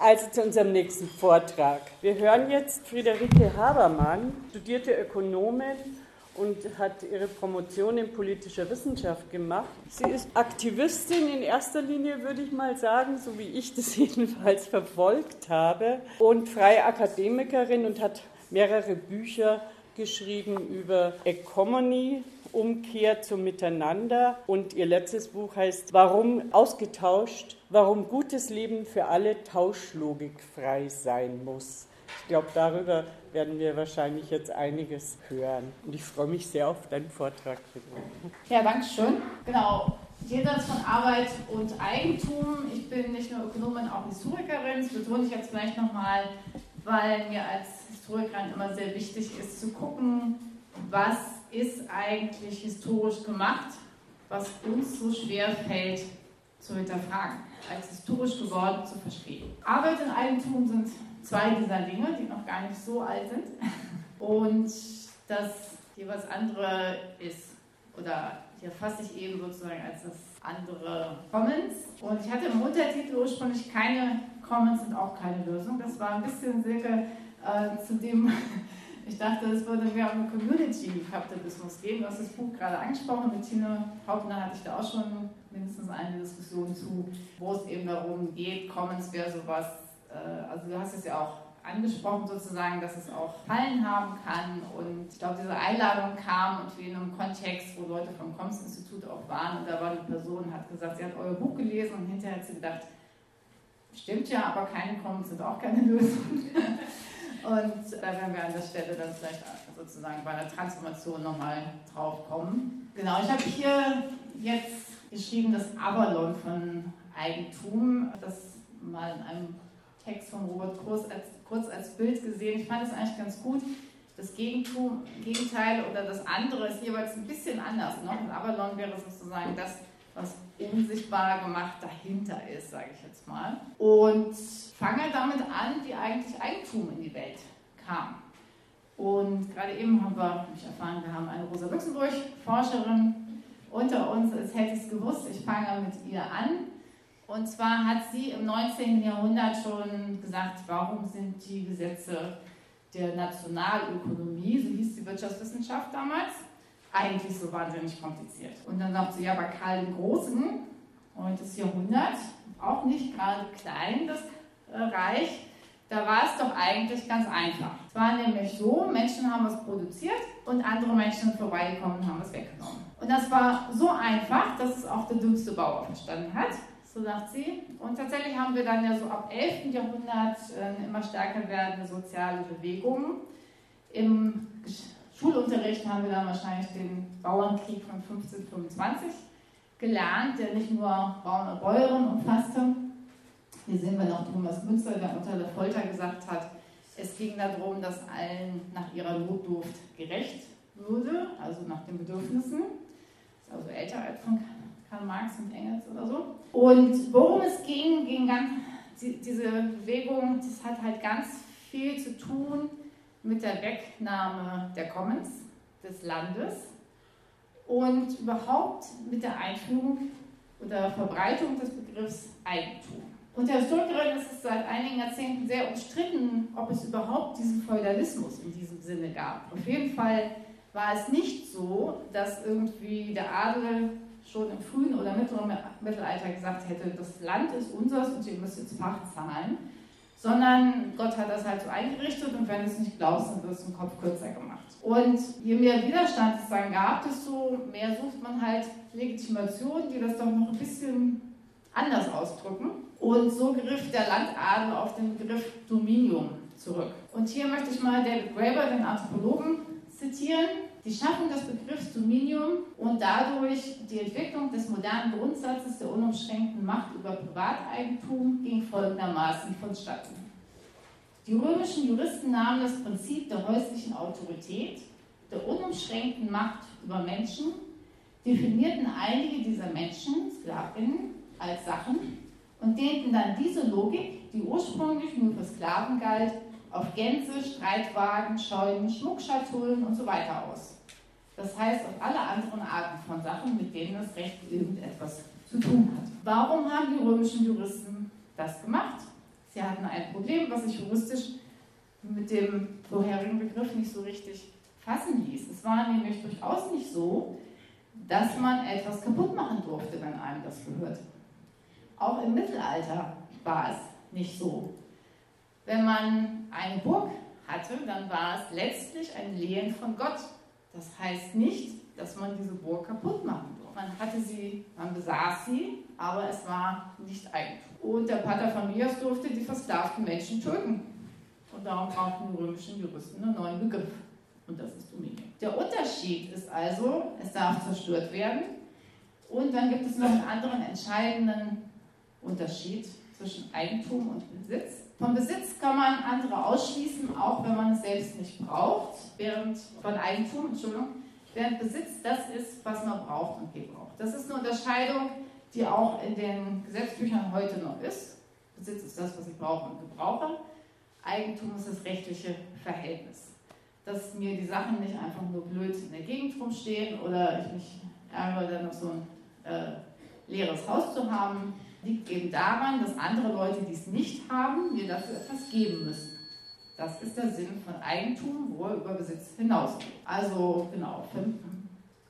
Also zu unserem nächsten Vortrag. Wir hören jetzt Friederike Habermann, studierte Ökonomin und hat ihre Promotion in politischer Wissenschaft gemacht. Sie ist Aktivistin in erster Linie, würde ich mal sagen, so wie ich das jedenfalls verfolgt habe, und freie Akademikerin und hat mehrere Bücher geschrieben über Economy, Umkehr zum Miteinander. Und ihr letztes Buch heißt Warum ausgetauscht, warum gutes Leben für alle tauschlogikfrei sein muss. Ich glaube, darüber werden wir wahrscheinlich jetzt einiges hören. Und ich freue mich sehr auf deinen Vortrag. Ja, danke schön. Genau. Jenseits von Arbeit und Eigentum. Ich bin nicht nur Ökonomin, auch Historikerin. Das betone ich jetzt vielleicht nochmal, weil mir als Historikerin immer sehr wichtig ist, zu gucken, was ist eigentlich historisch gemacht, was uns so schwer fällt zu hinterfragen, als historisch geworden zu verstehen. Arbeit und Eigentum sind zwei dieser Dinge, die noch gar nicht so alt sind. Und das jeweils andere ist, oder hier fasse ich eben sozusagen als das andere Commons. Und ich hatte im Untertitel ursprünglich keine Commons und auch keine Lösung. Das war ein bisschen Silke äh, zu dem, ich dachte, es würde mehr um Community-Kapitalismus gehen. Du hast das Buch gerade angesprochen. Mit Tine Hauptner hatte ich da auch schon mindestens eine Diskussion zu, wo es eben darum geht, Commons wäre sowas äh, also du hast es ja auch angesprochen sozusagen, dass es auch Fallen haben kann und ich glaube, diese Einladung kam und wir in einem Kontext, wo Leute vom Commons-Institut auch waren und da war eine Person, hat gesagt, sie hat euer Buch gelesen und hinterher hat sie gedacht, stimmt ja, aber keine Commons sind auch keine Lösung. und da werden wir an der Stelle dann vielleicht sozusagen bei der Transformation nochmal drauf kommen. Genau, ich habe hier jetzt geschrieben, das Avalon von Eigentum, das mal in einem Text von Robert Kurz als, kurz als Bild gesehen. Ich fand es eigentlich ganz gut. Das Gegentum, Gegenteil oder das andere ist jeweils ein bisschen anders. Ne? Und Avalon wäre sozusagen das, was unsichtbar gemacht dahinter ist, sage ich jetzt mal. Und fange damit an, wie eigentlich Eigentum in die Welt kam. Und gerade eben haben wir, ich erfahren, wir haben eine Rosa Luxemburg-Forscherin unter uns, als hätte ich es gewusst. Ich fange mit ihr an. Und zwar hat sie im 19. Jahrhundert schon gesagt, warum sind die Gesetze der Nationalökonomie, so hieß die Wirtschaftswissenschaft damals, eigentlich so wahnsinnig kompliziert. Und dann sagt sie, ja, bei Karl dem Großen, und das Jahrhundert, auch nicht gerade klein, das Reich, da war es doch eigentlich ganz einfach. Es war nämlich so, Menschen haben was produziert und andere Menschen vorbeigekommen und haben es weggenommen. Und das war so einfach, dass es auch der dümmste Bauer verstanden hat so sagt sie. Und tatsächlich haben wir dann ja so ab 11. Jahrhundert äh, immer stärker werdende soziale Bewegungen. Im Schulunterricht haben wir dann wahrscheinlich den Bauernkrieg von 1525 gelernt, der nicht nur Bauern und Bäuerinnen umfasste. Hier sehen wir noch Thomas Münzer, der unter der Folter gesagt hat, es ging darum, dass allen nach ihrer Notdurft gerecht würde, also nach den Bedürfnissen. Ist also älter als von Karl Marx und Engels oder so. Und worum es ging, ging ganz, diese Bewegung, das hat halt ganz viel zu tun mit der Wegnahme der Commons des Landes und überhaupt mit der Einführung oder Verbreitung des Begriffs Eigentum. Unter Historikerin ist es seit einigen Jahrzehnten sehr umstritten, ob es überhaupt diesen Feudalismus in diesem Sinne gab. Auf jeden Fall war es nicht so, dass irgendwie der Adel schon im frühen oder mittleren Mittelalter gesagt hätte, das Land ist unseres und ihr müsst jetzt Pacht zahlen, sondern Gott hat das halt so eingerichtet und wenn du es nicht glaubst, dann wird es im Kopf kürzer gemacht. Und je mehr Widerstand es dann gab, desto mehr sucht man halt Legitimationen, die das doch noch ein bisschen anders ausdrücken. Und so griff der Landadel auf den Begriff Dominium zurück. Und hier möchte ich mal David Graeber, den Anthropologen, zitieren. Die Schaffung des Begriffs Dominium und dadurch die Entwicklung des modernen Grundsatzes der unumschränkten Macht über Privateigentum ging folgendermaßen vonstatten. Die römischen Juristen nahmen das Prinzip der häuslichen Autorität, der unumschränkten Macht über Menschen, definierten einige dieser Menschen, Sklavinnen, als Sachen und dehnten dann diese Logik, die ursprünglich nur für Sklaven galt, auf Gänse, Streitwagen, Scheunen, Schmuckschatullen und so weiter aus. Das heißt auf alle anderen Arten von Sachen, mit denen das Recht irgendetwas zu tun hat. Warum haben die römischen Juristen das gemacht? die hatten ein Problem, was sich juristisch mit dem vorherigen Begriff nicht so richtig fassen ließ. Es war nämlich durchaus nicht so, dass man etwas kaputt machen durfte, wenn einem das gehört. Auch im Mittelalter war es nicht so. Wenn man eine Burg hatte, dann war es letztlich ein Lehen von Gott. Das heißt nicht, dass man diese Burg kaputt machen durfte. Man hatte sie, man besaß sie, aber es war nicht Eigentum. Und der Pater Familias durfte die versklavten Menschen töten. Und darum brauchten die römischen Juristen einen neuen Begriff. Und das ist Dominion. Der Unterschied ist also, es darf zerstört werden. Und dann gibt es noch einen anderen entscheidenden Unterschied zwischen Eigentum und Besitz. Vom Besitz kann man andere ausschließen, auch wenn man es selbst nicht braucht, während von Eigentum, Entschuldigung, während Besitz das ist, was man braucht und gebraucht. Das ist eine Unterscheidung, die auch in den Gesetzbüchern heute noch ist. Besitz ist das, was ich brauche und gebrauche. Eigentum ist das rechtliche Verhältnis. Dass mir die Sachen nicht einfach nur blöd in der Gegend rumstehen oder ich mich ärgere, dann noch so ein äh, leeres Haus zu haben, liegt eben daran, dass andere Leute, die es nicht haben, mir dafür etwas geben müssen. Das ist der Sinn von Eigentum, wo er über Besitz hinausgeht. Also genau,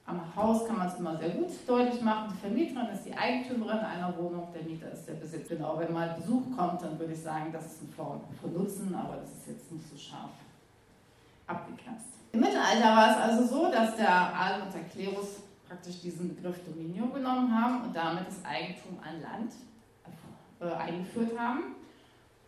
am Haus kann man es immer sehr gut deutlich machen. Die Vermieterin ist die Eigentümerin einer Wohnung, der Mieter ist der Besitz. Genau, wenn mal Besuch kommt, dann würde ich sagen, das ist eine Form von Nutzen, aber das ist jetzt nicht so scharf abgegrenzt. Im Mittelalter war es also so, dass der Adel und der Klerus praktisch diesen Begriff Dominion genommen haben und damit das Eigentum an Land äh, eingeführt haben.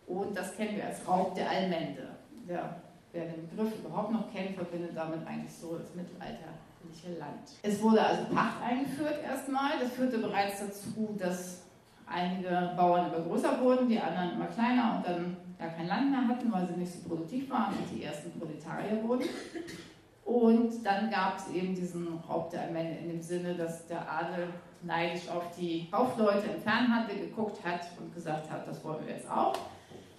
Und das kennen wir als Raub der Allmende. Der, wer den Begriff überhaupt noch kennt, verbindet damit eigentlich so das mittelalterliche Land. Es wurde also Pacht eingeführt erstmal. Das führte bereits dazu, dass einige Bauern immer größer wurden, die anderen immer kleiner und dann gar kein Land mehr hatten, weil sie nicht so produktiv waren und die ersten Proletarier wurden. Und dann gab es eben diesen Raub der Allmende in dem Sinne, dass der Adel neidisch auf die Kaufleute im Fernhandel geguckt hat und gesagt hat, das wollen wir jetzt auch.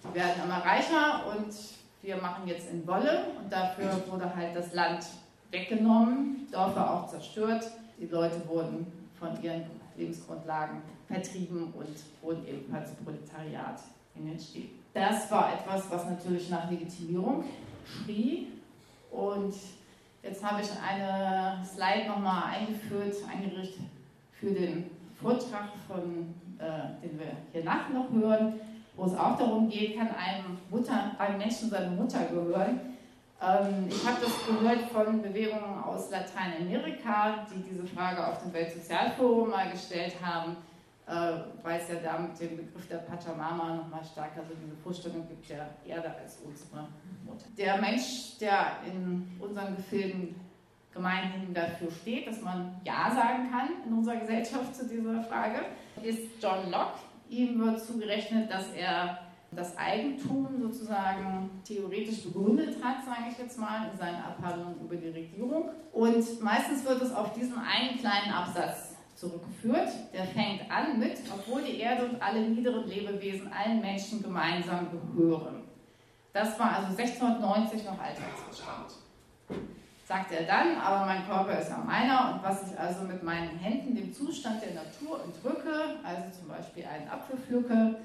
Die werden immer reicher und wir machen jetzt in Wolle und dafür wurde halt das Land weggenommen, Dörfer auch zerstört, die Leute wurden von ihren Lebensgrundlagen vertrieben und wurden ebenfalls Proletariat in den Städten. Das war etwas, was natürlich nach Legitimierung schrie und Jetzt habe ich eine Slide nochmal eingeführt, eingerichtet für den Vortrag, von, äh, den wir hier nach noch hören, wo es auch darum geht, kann einem, Mutter, einem Menschen seine Mutter gehören. Ähm, ich habe das gehört von Bewegungen aus Lateinamerika, die diese Frage auf dem Weltsozialforum mal gestellt haben äh, weil es ja da mit dem Begriff der Pachamama nochmal stärker so diese Vorstellung gibt der Erde als unsere Mutter. Der Mensch, der in unseren Gefilden gemeinhin dafür steht, dass man Ja sagen kann in unserer Gesellschaft zu dieser Frage, ist John Locke. Ihm wird zugerechnet, dass er das Eigentum sozusagen theoretisch begründet hat, sage ich jetzt mal, in seinen Abhandlungen über die Regierung. Und meistens wird es auf diesen einen kleinen Absatz zurückgeführt. Der fängt an mit, obwohl die Erde und alle niederen Lebewesen allen Menschen gemeinsam gehören. Das war also 1690 noch Alltagsbestand. Sagt er dann, aber mein Körper ist ja meiner und was ich also mit meinen Händen dem Zustand der Natur entrücke, also zum Beispiel einen Apfel pflücke,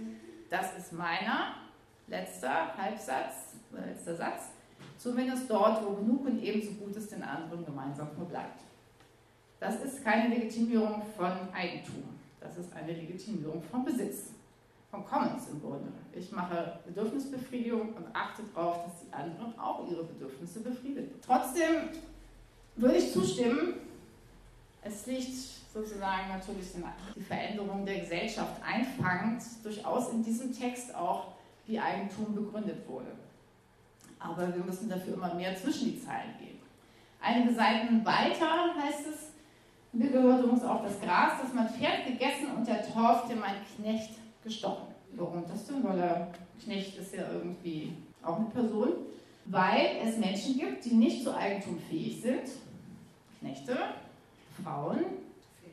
das ist meiner. Letzter Halbsatz, letzter Satz. Zumindest dort, wo genug und ebenso Gutes den anderen gemeinsam verbleibt. Das ist keine Legitimierung von Eigentum. Das ist eine Legitimierung von Besitz, von Commons im Grunde. Ich mache Bedürfnisbefriedigung und achte darauf, dass die anderen auch ihre Bedürfnisse befriedigen. Trotzdem würde ich zustimmen, es liegt sozusagen natürlich die Veränderung der Gesellschaft einfangend durchaus in diesem Text auch, wie Eigentum begründet wurde. Aber wir müssen dafür immer mehr zwischen die Zeilen gehen. Einige Seiten weiter heißt es, mir gehörte uns auch das Gras, das mein Pferd gegessen und der Torf, der mein Knecht gestochen. Warum das denn? Weil der Knecht ist ja irgendwie auch eine Person. Weil es Menschen gibt, die nicht zu Eigentum fähig sind. Knechte, Frauen,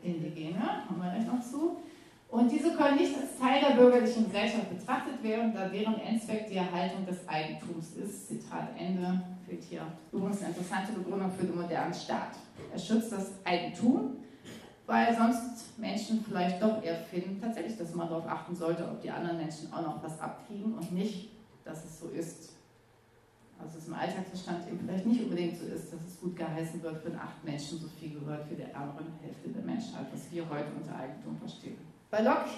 Indigene, haben wir gleich noch zu. Und diese können nicht als Teil der bürgerlichen Gesellschaft betrachtet werden, da deren Endzweck die Erhaltung des Eigentums ist. Zitat Ende. Fehlt hier übrigens eine interessante Begründung für den modernen Staat. Er schützt das Eigentum weil sonst Menschen vielleicht doch eher finden, tatsächlich, dass man darauf achten sollte, ob die anderen Menschen auch noch was abkriegen und nicht, dass es so ist. Also es im Alltagsverstand eben vielleicht nicht unbedingt so ist, dass es gut geheißen wird, wenn acht Menschen so viel gehört wie der ärmeren Hälfte der Menschheit, was wir heute unter Eigentum verstehen. Bei Locke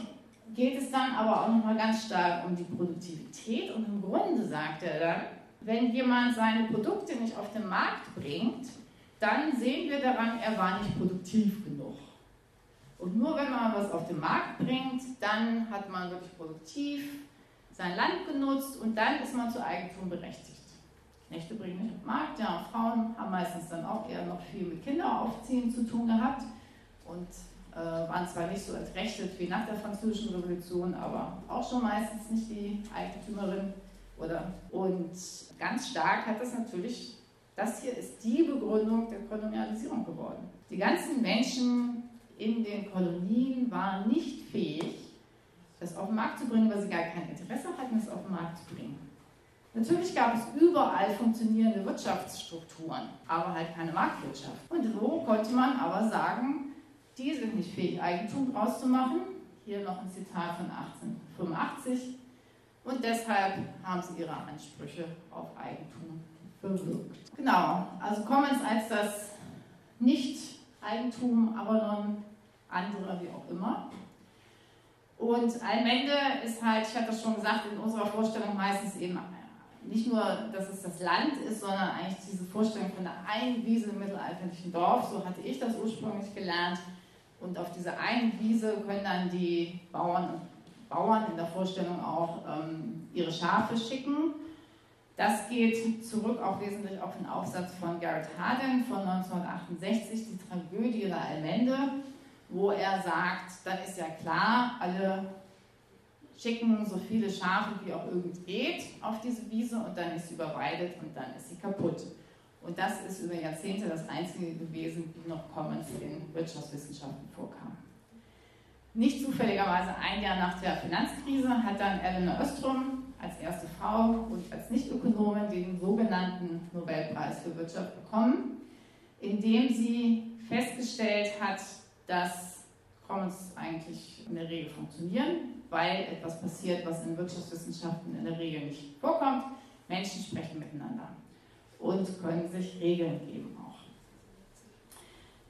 geht es dann aber auch nochmal ganz stark um die Produktivität und im Grunde sagt er dann, wenn jemand seine Produkte nicht auf den Markt bringt, dann sehen wir daran, er war nicht produktiv genug. Und nur wenn man was auf den Markt bringt, dann hat man wirklich produktiv sein Land genutzt und dann ist man zu Eigentum berechtigt. Knechte bringen nicht auf den Markt, ja, Frauen haben meistens dann auch eher noch viel mit Kinderaufziehen zu tun gehabt und waren zwar nicht so entrechtet wie nach der Französischen Revolution, aber auch schon meistens nicht die Eigentümerin. Oder, und ganz stark hat das natürlich, das hier ist die Begründung der Kolonialisierung geworden. Die ganzen Menschen in den Kolonien waren nicht fähig, das auf den Markt zu bringen, weil sie gar kein Interesse hatten, es auf den Markt zu bringen. Natürlich gab es überall funktionierende Wirtschaftsstrukturen, aber halt keine Marktwirtschaft. Und so konnte man aber sagen, die sind nicht fähig, Eigentum draus zu machen. Hier noch ein Zitat von 1885. Und deshalb haben sie ihre Ansprüche auf Eigentum verwirkt. Genau, also Commons als das Nicht-Eigentum, aber non andere, wie auch immer. Und Allmende ist halt, ich hatte das schon gesagt, in unserer Vorstellung meistens eben nicht nur, dass es das Land ist, sondern eigentlich diese Vorstellung von der einen Wiese im mittelalterlichen Dorf, so hatte ich das ursprünglich gelernt. Und auf dieser einen Wiese können dann die Bauern Bauern in der Vorstellung auch ähm, ihre Schafe schicken. Das geht zurück auch wesentlich auf den Aufsatz von Garrett Hardin von 1968, die Tragödie der Allmende, wo er sagt, dann ist ja klar, alle schicken so viele Schafe wie auch irgend geht auf diese Wiese und dann ist sie überweidet und dann ist sie kaputt. Und das ist über Jahrzehnte das einzige gewesen, wie noch Commons in Wirtschaftswissenschaften vorkam. Nicht zufälligerweise ein Jahr nach der Finanzkrise hat dann Eleanor Östrom als erste Frau und als Nichtökonomin den sogenannten Nobelpreis für Wirtschaft bekommen, indem sie festgestellt hat, dass Commons eigentlich in der Regel funktionieren, weil etwas passiert, was in Wirtschaftswissenschaften in der Regel nicht vorkommt. Menschen sprechen miteinander und können sich Regeln geben auch.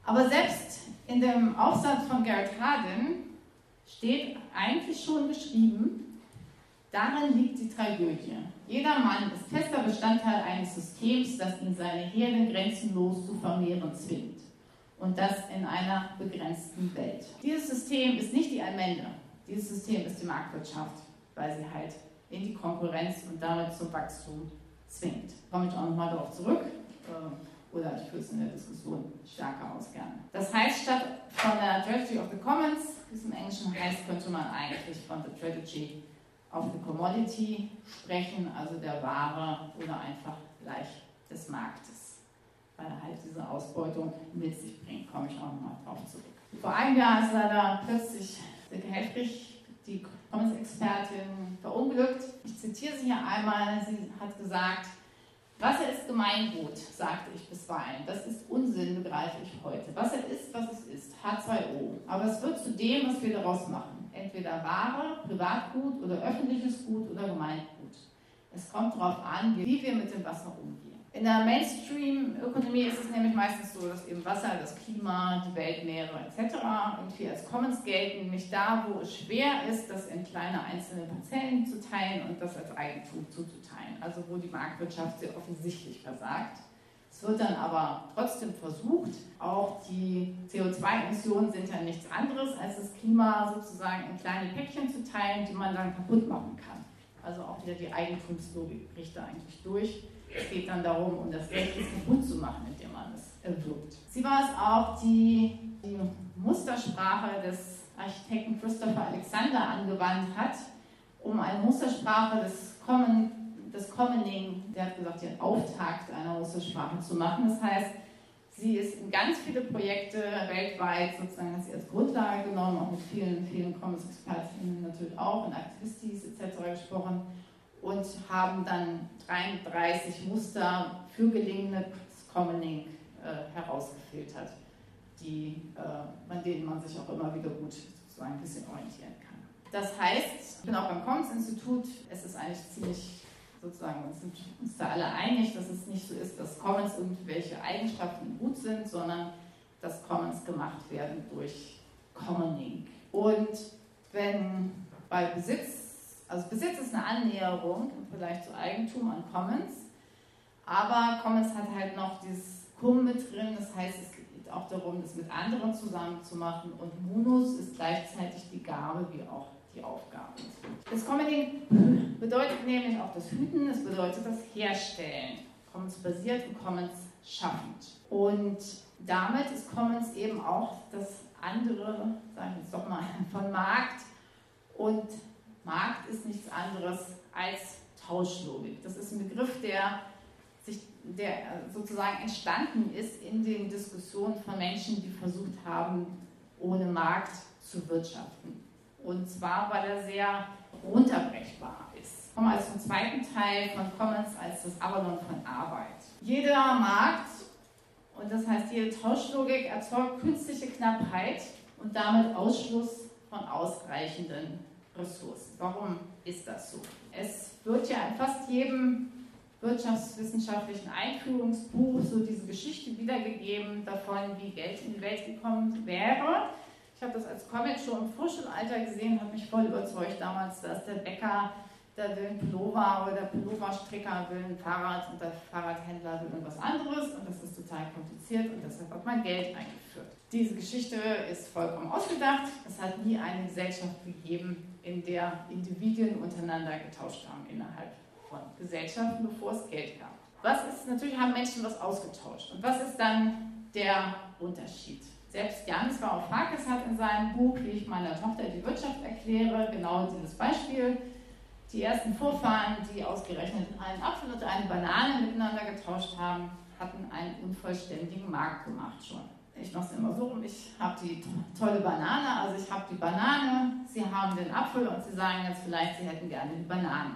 Aber selbst in dem Aufsatz von Garrett Hardin steht eigentlich schon geschrieben, darin liegt die Tragödie. Jeder Mann ist fester Bestandteil eines Systems, das ihn seine Herde grenzenlos zu vermehren zwingt. Und das in einer begrenzten Welt. Dieses System ist nicht die Allmende. Dieses System ist die Marktwirtschaft, weil sie halt in die Konkurrenz und damit zum Wachstum zwingt. Komme ich auch nochmal darauf zurück. Äh, oder ich führe es in der Diskussion stärker aus gerne. Das heißt, statt von der Strategy of the Commons wie es im Englischen heißt, könnte man eigentlich von the Strategy of the Commodity sprechen, also der Ware oder einfach gleich des Marktes, weil er halt diese Ausbeutung mit sich bringt, komme ich auch nochmal drauf zurück. Vor einem Jahr ist leider plötzlich Silke Helfrich, die Commons-Expertin, verunglückt. Ich zitiere sie hier einmal, sie hat gesagt, Wasser ist Gemeingut, sagte ich bisweilen. Das ist Unsinn, begreife ich heute. Wasser ist, was es ist, H2O. Aber es wird zu dem, was wir daraus machen. Entweder Ware, Privatgut oder öffentliches Gut oder Gemeingut. Es kommt darauf an, wie wir mit dem Wasser umgehen. In der Mainstream-Ökonomie ist es nämlich meistens so, dass eben Wasser, das Klima, die Weltmeere etc. irgendwie als Commons gelten, nämlich da, wo es schwer ist, das in kleine einzelne Parzellen zu teilen und das als Eigentum zuzuteilen. Also wo die Marktwirtschaft sehr offensichtlich versagt. Es wird dann aber trotzdem versucht, auch die CO2-Emissionen sind ja nichts anderes, als das Klima sozusagen in kleine Päckchen zu teilen, die man dann kaputt machen kann. Also auch wieder die Eigentumslogik bricht da eigentlich durch. Es geht dann darum, um das Recht kaputt zu machen, indem man es erwirbt. Sie war es auch, die die Mustersprache des Architekten Christopher Alexander angewandt hat, um eine Mustersprache des Common, des Commoning, der hat gesagt, den Auftakt einer Mustersprache zu machen. Das heißt, sie ist in ganz viele Projekte weltweit sozusagen als Grundlage genommen, auch mit vielen, vielen Commons-Expertinnen natürlich auch, und Aktivistis etc. gesprochen und haben dann 33 Muster für gelingendes Commoning äh, herausgefiltert. die, äh, an denen man sich auch immer wieder gut sozusagen ein bisschen orientieren kann. Das heißt, ich bin auch beim Commons-Institut, es ist eigentlich ziemlich sozusagen, wir sind uns da alle einig, dass es nicht so ist, dass Commons irgendwelche Eigenschaften gut sind, sondern dass Commons gemacht werden durch Commoning. Und wenn bei Besitz, also Besitz ist eine Annäherung vielleicht zu Eigentum an Commons, aber Commons hat halt noch dieses Cum mit drin, das heißt, es geht auch darum, das mit anderen zusammen zu machen und Munus ist gleichzeitig die Gabe wie auch die Aufgabe. Das Commoning bedeutet nämlich auch das Hüten, es bedeutet das Herstellen. Commons basiert und Commons schaffend. Und damit ist Commons eben auch das andere, sagen wir jetzt doch mal, von Markt. Und Markt ist nichts anderes als Tauschlogik. Das ist ein Begriff, der, sich, der sozusagen entstanden ist in den Diskussionen von Menschen, die versucht haben, ohne Markt zu wirtschaften. Und zwar, weil er sehr runterbrechbar ist. Kommen also zum zweiten Teil von Commons als das Avalon von Arbeit. Jeder Markt, und das heißt jede Tauschlogik, erzeugt künstliche Knappheit und damit Ausschluss von ausreichenden Ressourcen. Warum ist das so? Es wird ja in fast jedem wirtschaftswissenschaftlichen Einführungsbuch so diese Geschichte wiedergegeben davon, wie Geld in die Welt gekommen wäre. Ich habe das als Comic schon im Vorschulalter gesehen, hat mich voll überzeugt damals, dass der Bäcker, der will ein Pullover oder der Pulloverstricker will ein Fahrrad und der Fahrradhändler will irgendwas anderes und das ist total kompliziert und deshalb hat man Geld eingeführt. Diese Geschichte ist vollkommen ausgedacht. Es hat nie eine Gesellschaft gegeben, in der Individuen untereinander getauscht haben innerhalb von Gesellschaften, bevor es Geld gab. Was ist, natürlich haben Menschen was ausgetauscht. Und was ist dann der Unterschied? Selbst Janis Varoufakis hat in seinem Buch, wie ich meiner Tochter die Wirtschaft erkläre, genau dieses Beispiel. Die ersten Vorfahren, die ausgerechnet einen Apfel und eine Banane miteinander getauscht haben, hatten einen unvollständigen Markt gemacht schon. Ich mache es immer so rum, ich habe die tolle Banane, also ich habe die Banane, Sie haben den Apfel und Sie sagen jetzt vielleicht, Sie hätten gerne die Banane.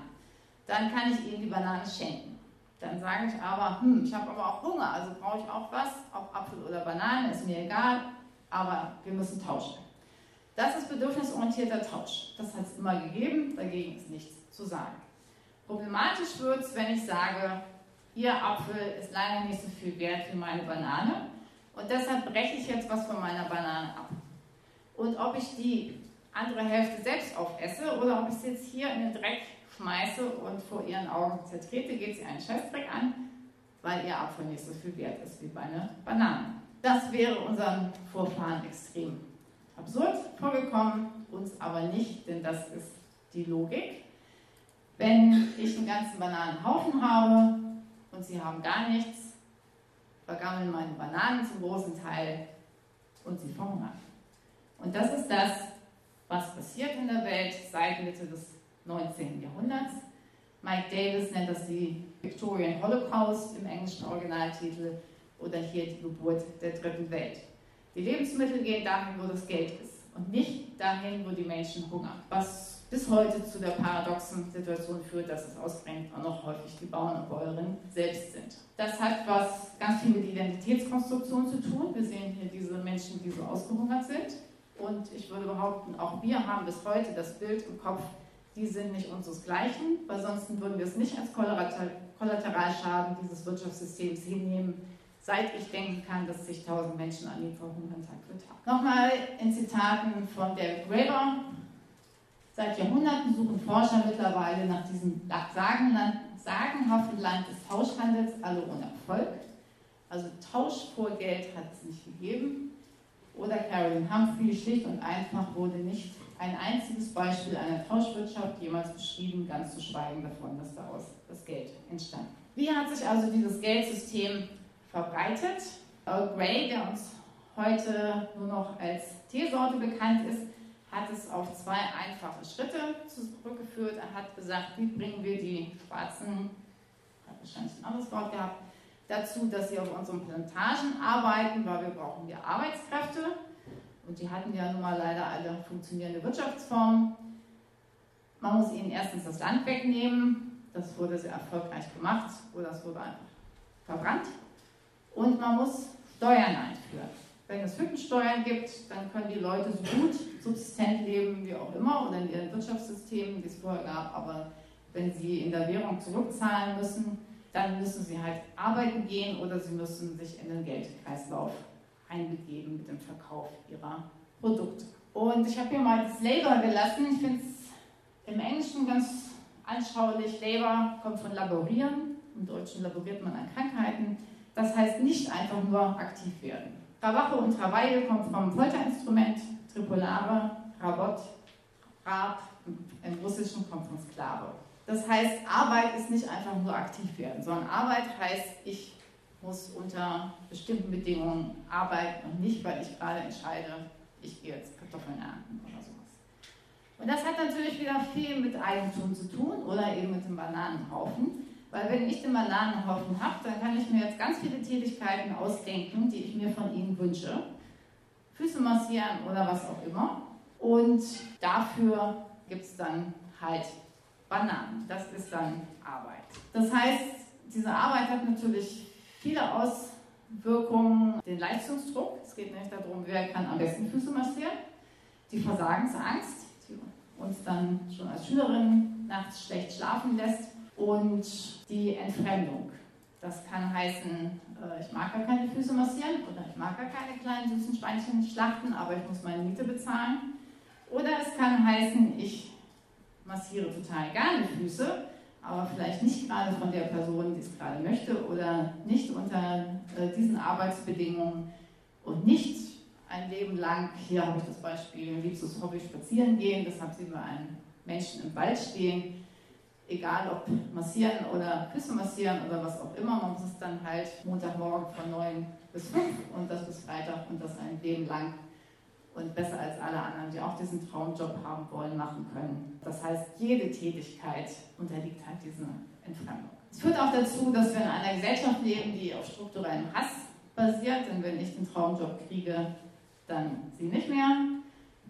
Dann kann ich Ihnen die Banane schenken. Dann sage ich aber, hm, ich habe aber auch Hunger, also brauche ich auch was, auch Apfel oder Banane, ist mir egal, aber wir müssen tauschen. Das ist bedürfnisorientierter Tausch. Das hat es immer gegeben, dagegen ist nichts zu sagen. Problematisch wird es, wenn ich sage, Ihr Apfel ist leider nicht so viel wert wie meine Banane und deshalb breche ich jetzt was von meiner Banane ab. Und ob ich die andere Hälfte selbst aufesse oder ob ich sie jetzt hier in den Dreck schmeiße und vor ihren Augen zertrete, geht sie einen Scheißdreck an, weil ihr Apfel nicht so viel wert ist wie meine Banane. Das wäre unseren Vorfahren extrem absurd vorgekommen, uns aber nicht, denn das ist die Logik. Wenn ich einen ganzen Bananenhaufen habe und sie haben gar nichts, vergammeln meine Bananen zum großen Teil und sie verhungern. Und das ist das, was passiert in der Welt seit Mitte des 19. Jahrhunderts. Mike Davis nennt das die Victorian Holocaust im englischen Originaltitel oder hier die Geburt der dritten Welt. Die Lebensmittel gehen dahin, wo das Geld ist und nicht dahin, wo die Menschen hungern. Was bis heute zu der paradoxen Situation führt, dass es ausgerechnet auch noch häufig die Bauern und Bäuerinnen selbst sind. Das hat was ganz viel mit Identitätskonstruktion zu tun. Wir sehen hier diese Menschen, die so ausgehungert sind. Und ich würde behaupten, auch wir haben bis heute das Bild im Kopf, die sind nicht unseresgleichen, weil sonst würden wir es nicht als Kollateralschaden dieses Wirtschaftssystems hinnehmen, seit ich denken kann, dass sich tausend Menschen an ihn verhungern Tag für. Nochmal in Zitaten von David Graeber. Seit Jahrhunderten suchen Forscher mittlerweile nach diesem sagenhaften Land des Tauschhandels, alle ohne Erfolg. Also Tausch vor Geld hat es nicht gegeben. Oder Carolyn Humphrey, schlicht und einfach wurde nicht ein einziges Beispiel einer Tauschwirtschaft jemals beschrieben, ganz zu schweigen davon, dass daraus das Geld entstand. Wie hat sich also dieses Geldsystem verbreitet? Earl Grey, der uns heute nur noch als Teesorte bekannt ist, hat es auf zwei einfache Schritte zurückgeführt. Er hat gesagt, wie bringen wir die Schwarzen, hat wahrscheinlich ein anderes Wort gehabt, dazu, dass sie auf unseren Plantagen arbeiten, weil wir brauchen ja Arbeitskräfte. Und die hatten ja nun mal leider alle funktionierende Wirtschaftsformen. Man muss ihnen erstens das Land wegnehmen, das wurde sehr erfolgreich gemacht, oder es wurde einfach verbrannt. Und man muss Steuern einführen. Wenn es Hüttensteuern gibt, dann können die Leute so gut subsistent leben wie auch immer oder in ihren Wirtschaftssystemen, die es vorher gab. Aber wenn sie in der Währung zurückzahlen müssen, dann müssen sie halt arbeiten gehen oder sie müssen sich in den Geldkreislauf einbegeben mit dem Verkauf ihrer Produkte. Und ich habe hier mal das Labor gelassen. Ich finde es im Englischen ganz anschaulich. Labor kommt von laborieren. Im Deutschen laboriert man an Krankheiten. Das heißt nicht einfach nur aktiv werden. Trabajo und Travail kommt vom Folterinstrument, Tripolare, Rabot, Rab, im Russischen kommt von Sklave. Das heißt, Arbeit ist nicht einfach nur aktiv werden, sondern Arbeit heißt, ich muss unter bestimmten Bedingungen arbeiten und nicht, weil ich gerade entscheide, ich gehe jetzt Kartoffeln ernten oder sowas. Und das hat natürlich wieder viel mit Eigentum zu tun oder eben mit dem Bananenhaufen. Weil wenn ich den Bananenhaufen habe, dann kann ich mir jetzt ganz viele Tätigkeiten ausdenken, die ich mir von ihnen wünsche. Füße massieren oder was auch immer. Und dafür gibt es dann halt Bananen. Das ist dann Arbeit. Das heißt, diese Arbeit hat natürlich viele Auswirkungen. Den Leistungsdruck. Es geht nicht darum, wer kann am besten Füße massieren. Die Versagensangst, die uns dann schon als Schülerin nachts schlecht schlafen lässt und die Entfremdung. Das kann heißen, äh, ich mag gar keine Füße massieren oder ich mag gar keine kleinen süßen Schweinchen schlachten, aber ich muss meine Miete bezahlen. Oder es kann heißen, ich massiere total gerne Füße, aber vielleicht nicht gerade von der Person, die es gerade möchte oder nicht unter äh, diesen Arbeitsbedingungen und nicht ein Leben lang, hier habe ich das Beispiel, liebstes Hobby spazieren gehen, deshalb sehen wir einen Menschen im Wald stehen, egal ob massieren oder Füße massieren oder was auch immer, man muss es dann halt Montagmorgen von 9 bis 5 und das bis Freitag und das ein Leben lang und besser als alle anderen, die auch diesen Traumjob haben wollen, machen können. Das heißt, jede Tätigkeit unterliegt halt dieser Entfremdung. Es führt auch dazu, dass wir in einer Gesellschaft leben, die auf strukturellem Hass basiert, denn wenn ich den Traumjob kriege, dann sie nicht mehr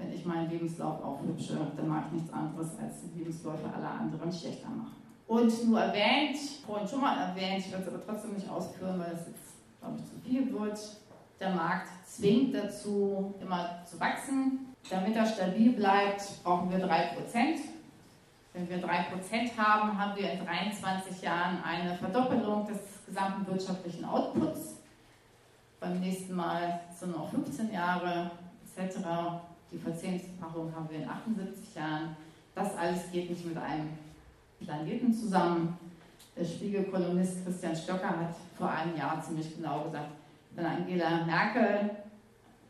wenn ich meinen Lebenslauf aufhübsche, dann mache ich nichts anderes, als die Lebensläufe aller anderen schlechter machen. Und nur erwähnt, vorhin schon mal erwähnt, ich werde es aber trotzdem nicht ausführen, weil es jetzt, glaube ich, zu viel wird. Der Markt zwingt dazu, immer zu wachsen. Damit er stabil bleibt, brauchen wir 3%. Wenn wir 3% haben, haben wir in 23 Jahren eine Verdoppelung des gesamten wirtschaftlichen Outputs. Beim nächsten Mal sind noch 15 Jahre etc. Die Verzehnfachung haben wir in 78 Jahren. Das alles geht nicht mit einem Planeten zusammen. Der Spiegelkolumnist Christian Stocker hat vor einem Jahr ziemlich genau gesagt, wenn Angela Merkel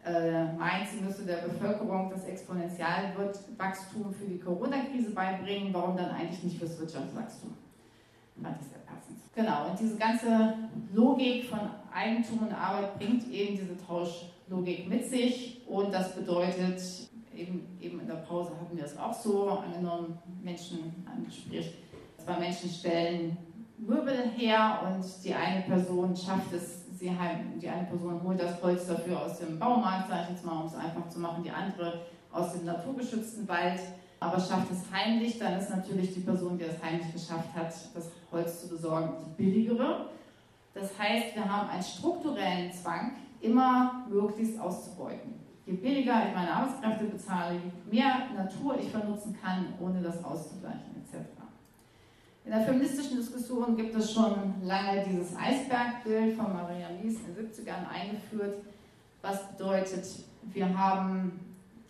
äh, meint, sie müsse der Bevölkerung das Exponentialwachstum für die Corona-Krise beibringen, warum dann eigentlich nicht fürs Wirtschaftswachstum? Fand ich sehr passend. Genau, und diese ganze Logik von Eigentum und Arbeit bringt eben diese Tauschlogik mit sich und das bedeutet, eben, eben in der Pause hatten wir es auch so, angenommen, Menschen, ein Gespräch, zwei Menschen stellen Möbel her und die eine Person schafft es, sie heim, die eine Person holt das Holz dafür aus dem Baumarkt, sage ich jetzt mal, um es einfach zu machen, die andere aus dem naturgeschützten Wald, aber schafft es heimlich, dann ist natürlich die Person, die es heimlich geschafft hat, das Holz zu besorgen, die billigere. Das heißt, wir haben einen strukturellen Zwang, immer möglichst auszubeuten. Je billiger ich meine Arbeitskräfte bezahle, je mehr Natur ich vernutzen kann, ohne das auszugleichen. In der feministischen Diskussion gibt es schon lange dieses Eisbergbild von Maria Mies in den 70ern eingeführt, was bedeutet, wir haben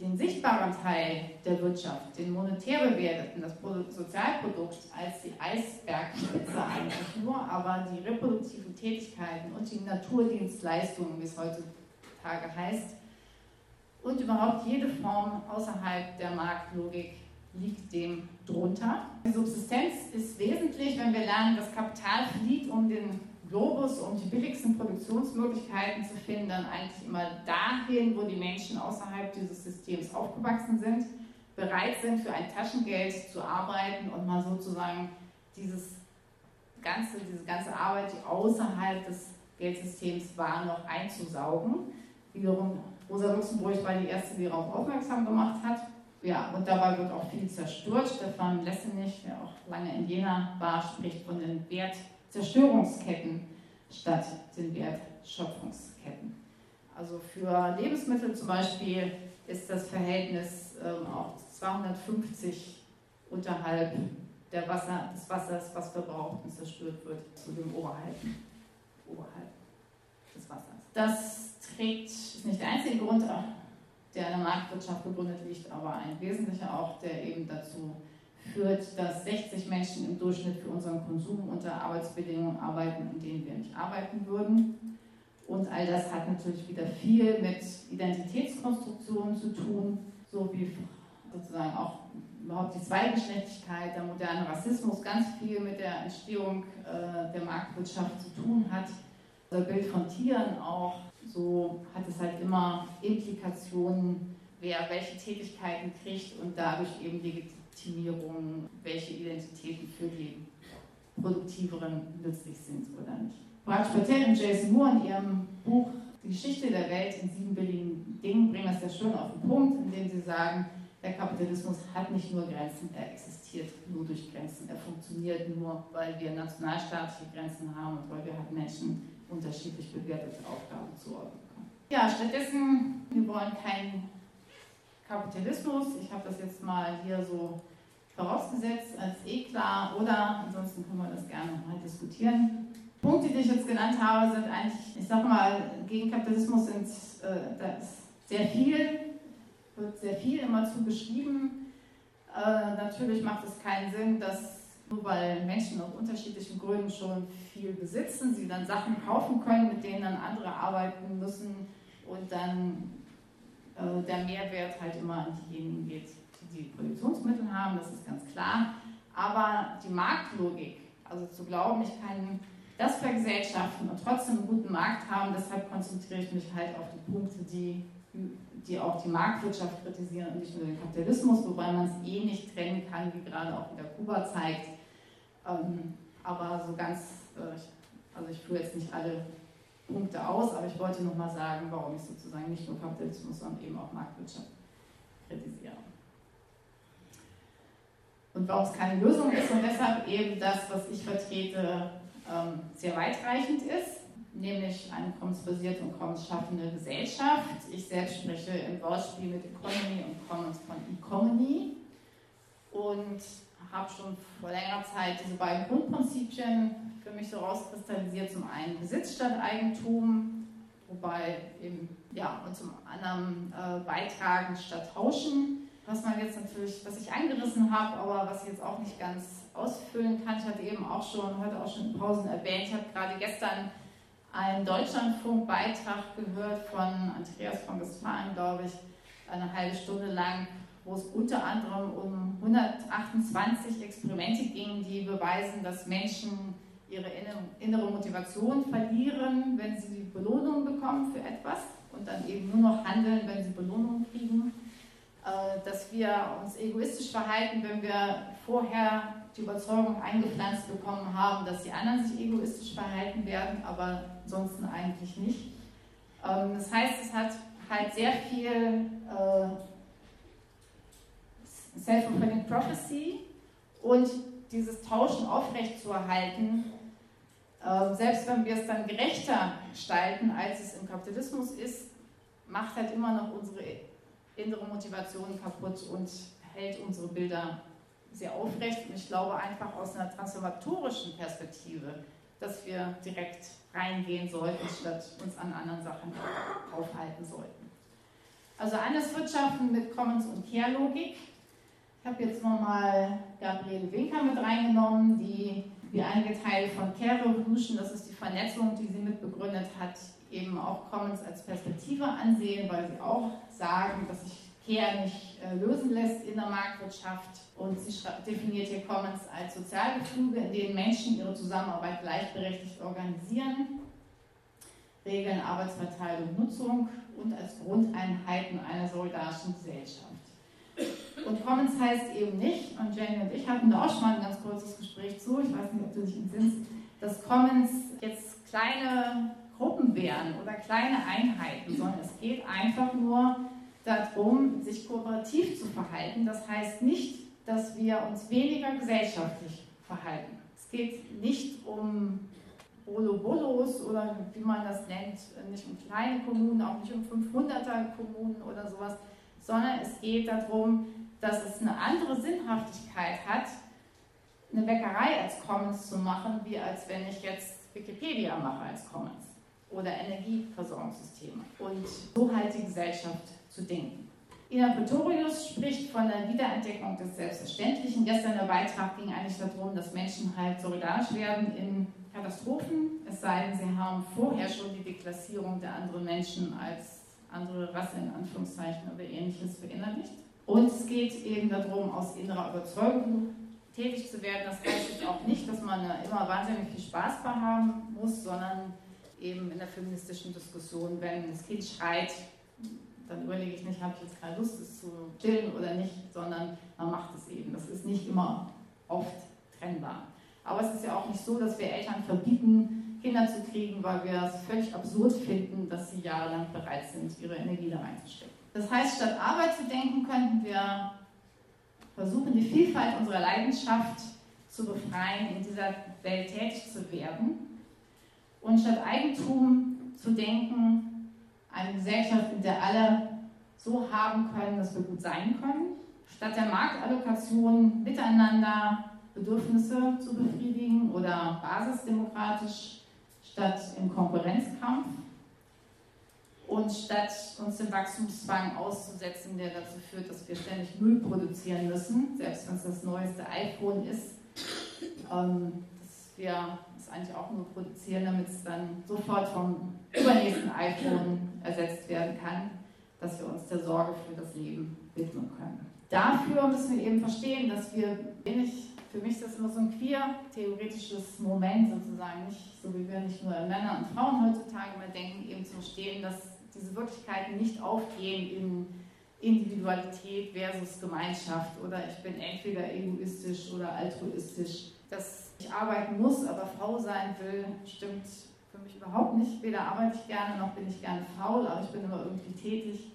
den sichtbaren Teil der Wirtschaft, den monetär bewerteten, das Sozialprodukt als die Eisbergspitze eigentlich nur, aber die reproduktiven Tätigkeiten und die Naturdienstleistungen, wie es heutzutage heißt, und überhaupt jede Form außerhalb der Marktlogik liegt dem drunter. Die Subsistenz ist wesentlich, wenn wir lernen, dass Kapital flieht, um den Globus, um die billigsten Produktionsmöglichkeiten zu finden, dann eigentlich immer dahin, wo die Menschen außerhalb dieses Systems aufgewachsen sind, bereit sind, für ein Taschengeld zu arbeiten und mal sozusagen dieses ganze, diese ganze Arbeit, die außerhalb des Geldsystems war, noch einzusaugen. Wiederum Rosa Luxemburg war die erste, die darauf aufmerksam gemacht hat. Ja, und dabei wird auch viel zerstört. Stefan Lessenich, der auch lange in Jena war, spricht von den Wertzerstörungsketten statt den Wertschöpfungsketten. Also für Lebensmittel zum Beispiel ist das Verhältnis ähm, auch 250 unterhalb der Wasser, des Wassers, was verbraucht und zerstört wird, zu dem Oberhalten, oberhalb des Wassers. Das trägt, ist nicht der einzige Grund, der in der Marktwirtschaft begründet liegt, aber ein wesentlicher auch, der eben dazu führt, dass 60 Menschen im Durchschnitt für unseren Konsum unter Arbeitsbedingungen arbeiten, in denen wir nicht arbeiten würden. Und all das hat natürlich wieder viel mit Identitätskonstruktionen zu tun, so wie sozusagen auch überhaupt die Zweigeschlechtlichkeit, der moderne Rassismus ganz viel mit der Entstehung äh, der Marktwirtschaft zu tun hat. Das Bild von Tieren auch, so hat es halt immer Implikationen, wer welche Tätigkeiten kriegt und dadurch eben Legitimierung, welche Identitäten für die produktiveren nützlich sind oder nicht. Brad Patel und Jason Moore in ihrem Buch Die Geschichte der Welt in sieben billigen Dingen bringen das ja schön auf den Punkt, indem sie sagen, der Kapitalismus hat nicht nur Grenzen, er existiert nur durch Grenzen. Er funktioniert nur, weil wir nationalstaatliche Grenzen haben und weil wir halt Menschen unterschiedlich bewertete Aufgaben zuordnen können. Ja, stattdessen, wir wollen keinen Kapitalismus. Ich habe das jetzt mal hier so vorausgesetzt als eh klar oder ansonsten können wir das gerne mal diskutieren. Punkte, die ich jetzt genannt habe, sind eigentlich, ich sag mal, gegen Kapitalismus sind äh, da ist sehr viel wird sehr viel immer zugeschrieben. Äh, natürlich macht es keinen Sinn, dass nur weil Menschen aus unterschiedlichen Gründen schon viel besitzen, sie dann Sachen kaufen können, mit denen dann andere arbeiten müssen und dann äh, der Mehrwert halt immer an diejenigen geht, die die Produktionsmittel haben, das ist ganz klar. Aber die Marktlogik, also zu glauben, ich kann das vergesellschaften und trotzdem einen guten Markt haben, deshalb konzentriere ich mich halt auf die Punkte, die die auch die Marktwirtschaft kritisieren und nicht nur den Kapitalismus, wobei man es eh nicht trennen kann, wie gerade auch wieder Kuba zeigt. Ähm, aber so ganz, äh, also ich führe jetzt nicht alle Punkte aus, aber ich wollte nochmal sagen, warum ich sozusagen nicht nur Kapitalismus, sondern eben auch Marktwirtschaft kritisiere. Und warum es keine Lösung ist und deshalb eben das, was ich vertrete, ähm, sehr weitreichend ist nämlich eine kommensbasierte und kommensschaffende Gesellschaft. Ich selbst spreche im Wortspiel mit Economy und Commons von Economy und habe schon vor längerer Zeit diese beiden Grundprinzipien für mich so rauskristallisiert. Zum einen Besitz statt Eigentum, wobei eben, ja, und zum anderen äh, Beitragen statt Tauschen. Was man jetzt natürlich, was ich angerissen habe, aber was ich jetzt auch nicht ganz ausfüllen kann. Ich hatte eben auch schon, heute auch schon in Pausen erwähnt, ich habe gerade gestern einen Deutschlandfunkbeitrag gehört von Andreas von Westfalen, glaube ich, eine halbe Stunde lang, wo es unter anderem um 128 Experimente ging, die beweisen, dass Menschen ihre innere Motivation verlieren, wenn sie Belohnung bekommen für etwas und dann eben nur noch handeln, wenn sie Belohnung kriegen. Äh, dass wir uns egoistisch verhalten, wenn wir vorher die Überzeugung eingepflanzt bekommen haben, dass die anderen sich egoistisch verhalten werden, aber ansonsten eigentlich nicht. Ähm, das heißt, es hat halt sehr viel äh, Self-fulfilling Prophecy und dieses Tauschen aufrechtzuerhalten, ähm, selbst wenn wir es dann gerechter gestalten, als es im Kapitalismus ist, macht halt immer noch unsere innere Motivation kaputt und hält unsere Bilder sehr aufrecht. Und ich glaube einfach aus einer transformatorischen Perspektive, dass wir direkt reingehen sollten, statt uns an anderen Sachen aufhalten sollten. Also eines Wirtschaften mit Commons- und Care-Logik. Ich habe jetzt nochmal Gabriele Winker mit reingenommen, die wie einige Teile von Care Revolution, das ist die Vernetzung, die sie mitbegründet hat, eben auch Commons als Perspektive ansehen, weil sie auch sagen, dass sich Care nicht äh, lösen lässt in der Marktwirtschaft. Und sie definiert hier Commons als Sozialgefüge, in denen Menschen ihre Zusammenarbeit gleichberechtigt organisieren, regeln Arbeitsverteilung Nutzung und als Grundeinheiten einer solidarischen Gesellschaft. Und Commons heißt eben nicht, und Jenny und ich hatten da auch schon mal ein ganz kurzes Gespräch zu, ich weiß nicht, ob du dich entsinnst, dass Commons jetzt kleine Gruppen wären oder kleine Einheiten, sondern es geht einfach nur darum, sich kooperativ zu verhalten. Das heißt nicht, dass wir uns weniger gesellschaftlich verhalten. Es geht nicht um Bolo-Bolos oder wie man das nennt, nicht um kleine Kommunen, auch nicht um 500er Kommunen oder sowas, sondern es geht darum, dass es eine andere Sinnhaftigkeit hat, eine Bäckerei als Commons zu machen, wie als wenn ich jetzt Wikipedia mache als Commons oder Energieversorgungssysteme und so halt die Gesellschaft zu denken. Ina Pretorius spricht von der Wiederentdeckung des Selbstverständlichen. Gestern der Beitrag ging eigentlich darum, dass Menschen halt solidarisch werden in Katastrophen, es sei denn, sie haben vorher schon die Deklassierung der anderen Menschen als andere Rasse in Anführungszeichen oder ähnliches verinnerlicht. Und es geht eben darum, aus innerer Überzeugung tätig zu werden. Das heißt jetzt auch nicht, dass man immer wahnsinnig viel Spaß bei haben muss, sondern eben in der feministischen Diskussion, wenn das Kind schreit, dann überlege ich nicht, habe ich jetzt keine Lust, es zu stillen oder nicht, sondern man macht es eben. Das ist nicht immer oft trennbar. Aber es ist ja auch nicht so, dass wir Eltern verbieten, Kinder zu kriegen, weil wir es völlig absurd finden, dass sie jahrelang bereit sind, ihre Energie da reinzustecken. Das heißt, statt Arbeit zu denken, könnten wir versuchen, die Vielfalt unserer Leidenschaft zu befreien, in dieser Welt tätig zu werden. Und statt Eigentum zu denken, eine Gesellschaft, in der alle so haben können, dass wir gut sein können, statt der Marktallokation miteinander Bedürfnisse zu befriedigen oder basisdemokratisch statt im Konkurrenzkampf und statt uns dem Wachstumszwang auszusetzen, der dazu führt, dass wir ständig Müll produzieren müssen, selbst wenn es das neueste iPhone ist, ähm, dass wir es eigentlich auch nur produzieren, damit es dann sofort vom übernächsten iPhone ersetzt werden kann, dass wir uns der Sorge für das Leben widmen können. Dafür müssen wir eben verstehen, dass wir wenig für mich ist das immer so ein queer-theoretisches Moment sozusagen, nicht so wie wir nicht nur Männer und Frauen heutzutage mal denken, eben zu verstehen, dass diese Wirklichkeiten nicht aufgehen in Individualität versus Gemeinschaft oder ich bin entweder egoistisch oder altruistisch. Dass ich arbeiten muss, aber Frau sein will, stimmt für mich überhaupt nicht. Weder arbeite ich gerne noch bin ich gerne faul, aber ich bin immer irgendwie tätig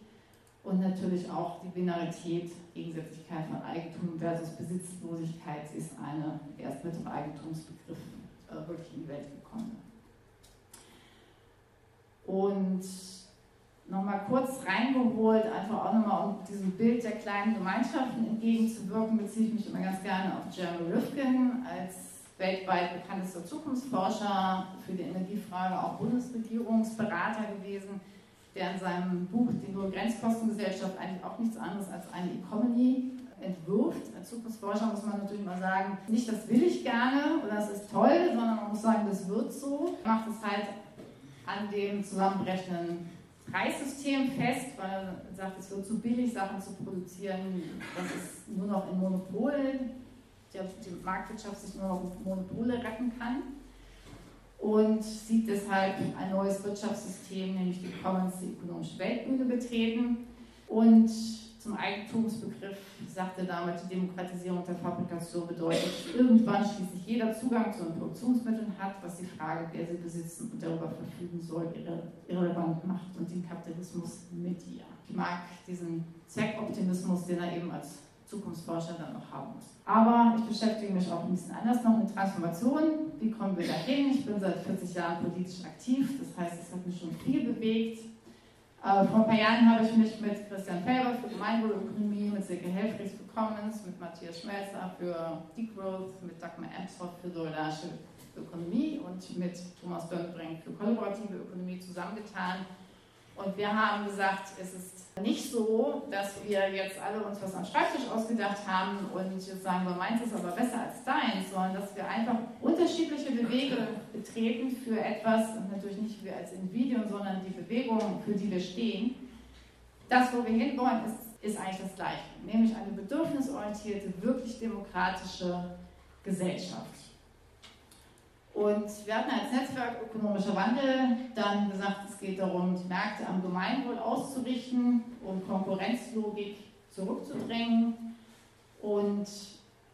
und natürlich auch die Binarität, Gegensätzlichkeit von Eigentum versus Besitzlosigkeit. Ist eine erst mit dem Eigentumsbegriff äh, wirklich in die Welt gekommen. Und nochmal kurz reingeholt, einfach auch nochmal um diesem Bild der kleinen Gemeinschaften entgegenzuwirken, beziehe ich mich immer ganz gerne auf Jeremy Rifkin als weltweit bekanntester Zukunftsforscher für die Energiefrage, auch Bundesregierungsberater gewesen der in seinem Buch Die Null Grenzkostengesellschaft eigentlich auch nichts anderes als eine Economy entwirft. Als Zukunftsforscher muss man natürlich mal sagen, nicht das will ich gerne oder das ist toll, sondern man muss sagen, das wird so. Macht es halt an dem zusammenbrechenden Preissystem fest, weil er sagt, es wird zu billig, Sachen zu produzieren, dass es nur noch in Monopol, die Marktwirtschaft sich nur noch in Monopole retten kann. Und sieht deshalb ein neues Wirtschaftssystem, nämlich die Commons, die ökonomische Weltbühne betreten. Und zum Eigentumsbegriff sagte damit, die Demokratisierung der Fabrikation bedeutet, irgendwann schließlich jeder Zugang zu den Produktionsmitteln hat, was die Frage, wer sie besitzen und darüber verfügen soll, irrelevant macht und den Kapitalismus mit ihr. Ich mag diesen Zweckoptimismus, den er eben als Zukunftsforscher dann noch haben muss. Aber ich beschäftige mich auch ein bisschen anders noch mit Transformation. Wie kommen wir dahin? Ich bin seit 40 Jahren politisch aktiv, das heißt, es hat mich schon viel bewegt. Äh, vor ein paar Jahren habe ich mich mit Christian Felber für Gemeinwohlökonomie, mit Silke Helfrichs für Commons, mit Matthias Schmelzer für Degrowth, mit Dagmar Emshoff für solidarische Ökonomie und mit Thomas Dönnebrink für kollaborative Ökonomie zusammengetan. Und wir haben gesagt, es ist nicht so, dass wir jetzt alle uns was am Schreibtisch ausgedacht haben und jetzt sagen, wir meins ist aber besser als deins, sondern dass wir einfach unterschiedliche Bewegungen betreten für etwas, und natürlich nicht wir als Individuen, sondern die Bewegung, für die wir stehen. Das, wo wir hinwollen, ist, ist eigentlich das Gleiche, nämlich eine bedürfnisorientierte, wirklich demokratische Gesellschaft. Und wir hatten als Netzwerk ökonomischer Wandel dann gesagt, es geht darum, die Märkte am Gemeinwohl auszurichten, um Konkurrenzlogik zurückzudrängen. Und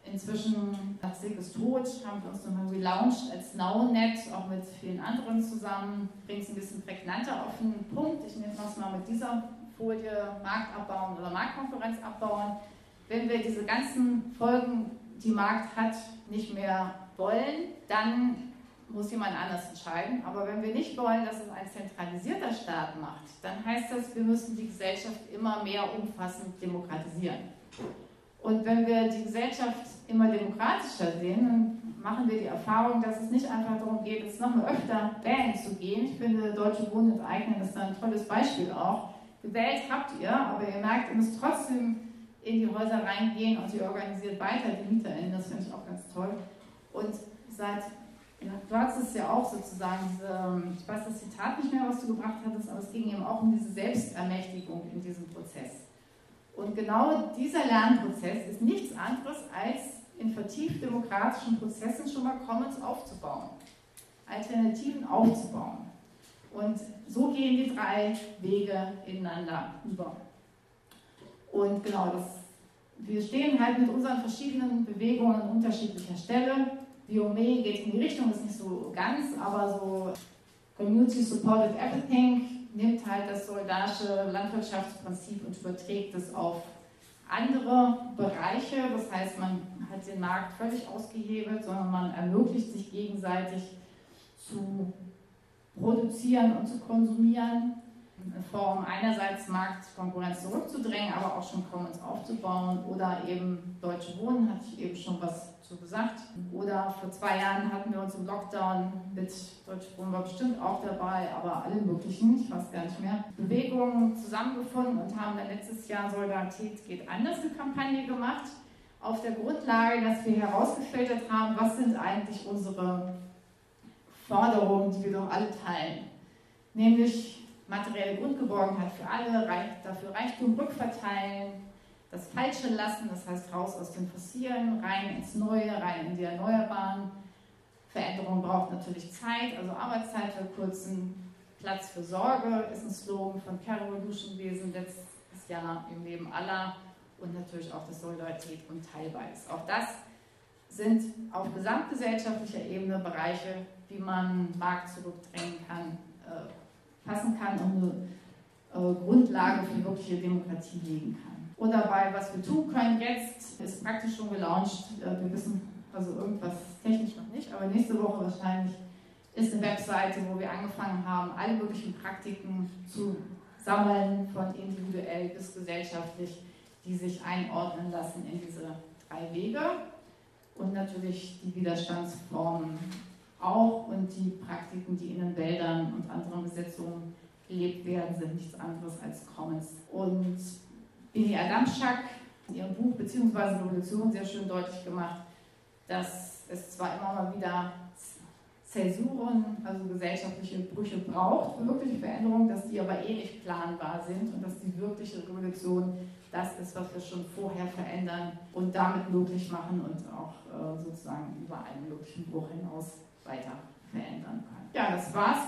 inzwischen, nach Silkes Tod, haben wir uns nochmal relaunched als NowNet, auch mit vielen anderen zusammen. Bringt es ein bisschen prägnanter auf den Punkt. Ich nehme das mal mit dieser Folie Markt abbauen oder Marktkonkurrenz abbauen. Wenn wir diese ganzen Folgen, die Markt hat, nicht mehr wollen, dann muss jemand anders entscheiden. Aber wenn wir nicht wollen, dass es ein zentralisierter Staat macht, dann heißt das, wir müssen die Gesellschaft immer mehr umfassend demokratisieren. Und wenn wir die Gesellschaft immer demokratischer sehen, dann machen wir die Erfahrung, dass es nicht einfach darum geht, jetzt nochmal öfter wählen zu gehen. Ich finde, Deutsche Wohnen enteignen ist da ein tolles Beispiel auch. Gewählt habt ihr, aber ihr merkt, ihr müsst trotzdem in die Häuser reingehen und ihr organisiert weiter die MieterInnen. Das finde ich auch ganz toll. Und seit Du hast es ja auch sozusagen, diese, ich weiß das Zitat nicht mehr, was du gebracht hattest, aber es ging eben auch um diese Selbstermächtigung in diesem Prozess. Und genau dieser Lernprozess ist nichts anderes als in vertieft demokratischen Prozessen schon mal Commons aufzubauen, Alternativen aufzubauen. Und so gehen die drei Wege ineinander über. Und genau, das, wir stehen halt mit unseren verschiedenen Bewegungen an unterschiedlicher Stelle. Biome geht in die Richtung, ist nicht so ganz, aber so Community Supported Everything nimmt halt das solidarische Landwirtschaftsprinzip und überträgt es auf andere Bereiche. Das heißt, man hat den Markt völlig ausgehebelt, sondern man ermöglicht sich gegenseitig zu produzieren und zu konsumieren in Form einerseits Marktkonkurrenz zurückzudrängen, aber auch schon Commons aufzubauen oder eben Deutsche Wohnen, hatte ich eben schon was zu gesagt. Oder vor zwei Jahren hatten wir uns im Lockdown mit Deutsche Wohnen war bestimmt auch dabei, aber alle möglichen, ich weiß gar nicht mehr, Bewegungen zusammengefunden und haben dann letztes Jahr Solidarität geht anders eine Kampagne gemacht, auf der Grundlage, dass wir herausgefiltert haben, was sind eigentlich unsere Forderungen, die wir doch alle teilen. Nämlich materielle Grundgeborgenheit für alle, dafür Reichtum rückverteilen, das Falsche lassen, das heißt raus aus dem Fossilen, rein ins Neue, rein in die Erneuerbaren. Veränderung braucht natürlich Zeit, also Arbeitszeit verkürzen, Platz für Sorge ist ein Slogan von Carol Revolution letztes Jahr im Leben aller und natürlich auch das Solidarität und Teilbar ist. Auch das sind auf gesamtgesellschaftlicher Ebene Bereiche, wie man Markt zurückdrängen kann, äh, fassen kann und eine äh, Grundlage für wirkliche Demokratie legen kann. Und dabei, was wir tun können jetzt, ist praktisch schon gelauncht. Äh, wir wissen also irgendwas technisch noch nicht, aber nächste Woche wahrscheinlich ist eine Webseite, wo wir angefangen haben, alle möglichen Praktiken zu sammeln, von individuell bis gesellschaftlich, die sich einordnen lassen in diese drei Wege. Und natürlich die Widerstandsformen auch und die Praktiken, die in den Wäldern und anderen Besetzungen gelebt werden, sind nichts anderes als Commons. Und Billy Adamczak in ihrem Buch bzw. Revolution sehr schön deutlich gemacht, dass es zwar immer mal wieder Zäsuren, also gesellschaftliche Brüche braucht für wirkliche Veränderungen, dass die aber eh nicht planbar sind und dass die wirkliche Revolution das ist, was wir schon vorher verändern und damit möglich machen und auch äh, sozusagen über einen möglichen Bruch hinaus weiter verändern können. Ja, das war's.